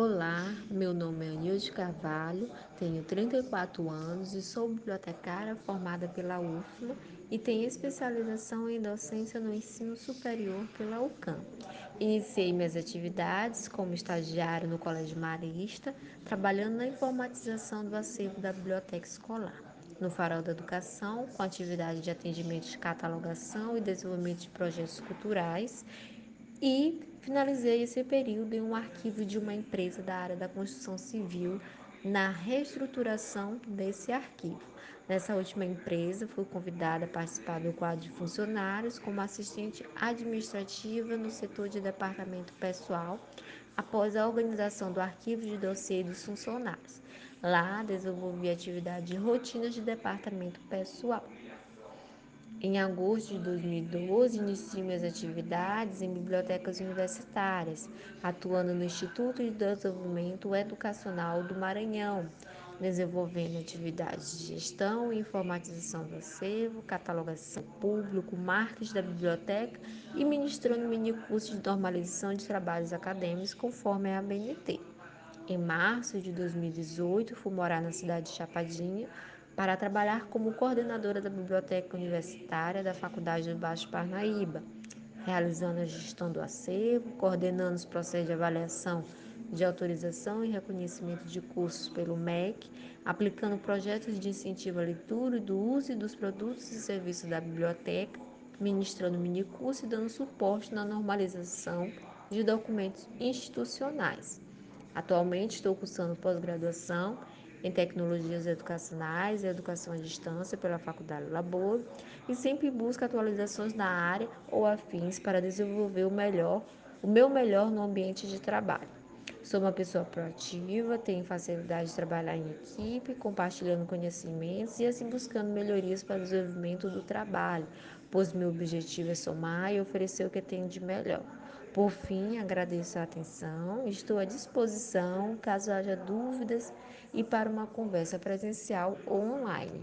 Olá, meu nome é Nilde Carvalho, tenho 34 anos e sou bibliotecária formada pela UFLA e tenho especialização em docência no ensino superior pela UCAM. Iniciei minhas atividades como estagiário no Colégio Marista, trabalhando na informatização do acervo da biblioteca escolar. No Farol da Educação, com atividade de atendimento de catalogação e desenvolvimento de projetos culturais e finalizei esse período em um arquivo de uma empresa da área da construção civil na reestruturação desse arquivo. Nessa última empresa, fui convidada a participar do quadro de funcionários como assistente administrativa no setor de departamento pessoal, após a organização do arquivo de dossiê dos funcionários. Lá, desenvolvi atividade de rotinas de departamento pessoal. Em agosto de 2012, iniciei minhas atividades em bibliotecas universitárias, atuando no Instituto de Desenvolvimento Educacional do Maranhão, desenvolvendo atividades de gestão informatização do acervo, catalogação público, marketing da biblioteca e ministrando minicursos de normalização de trabalhos acadêmicos conforme a ABNT. Em março de 2018, fui morar na cidade de Chapadinha, para trabalhar como coordenadora da Biblioteca Universitária da Faculdade do Baixo Parnaíba, realizando a gestão do acervo, coordenando os processos de avaliação de autorização e reconhecimento de cursos pelo MEC, aplicando projetos de incentivo à leitura e do uso dos produtos e serviços da biblioteca, ministrando minicursos e dando suporte na normalização de documentos institucionais. Atualmente estou cursando pós-graduação em Tecnologias Educacionais e Educação à Distância pela Faculdade Labor e sempre busco atualizações na área ou afins para desenvolver o melhor, o meu melhor no ambiente de trabalho. Sou uma pessoa proativa, tenho facilidade de trabalhar em equipe, compartilhando conhecimentos e assim buscando melhorias para o desenvolvimento do trabalho, pois meu objetivo é somar e oferecer o que tenho de melhor. Por fim, agradeço a atenção, estou à disposição caso haja dúvidas e para uma conversa presencial ou online.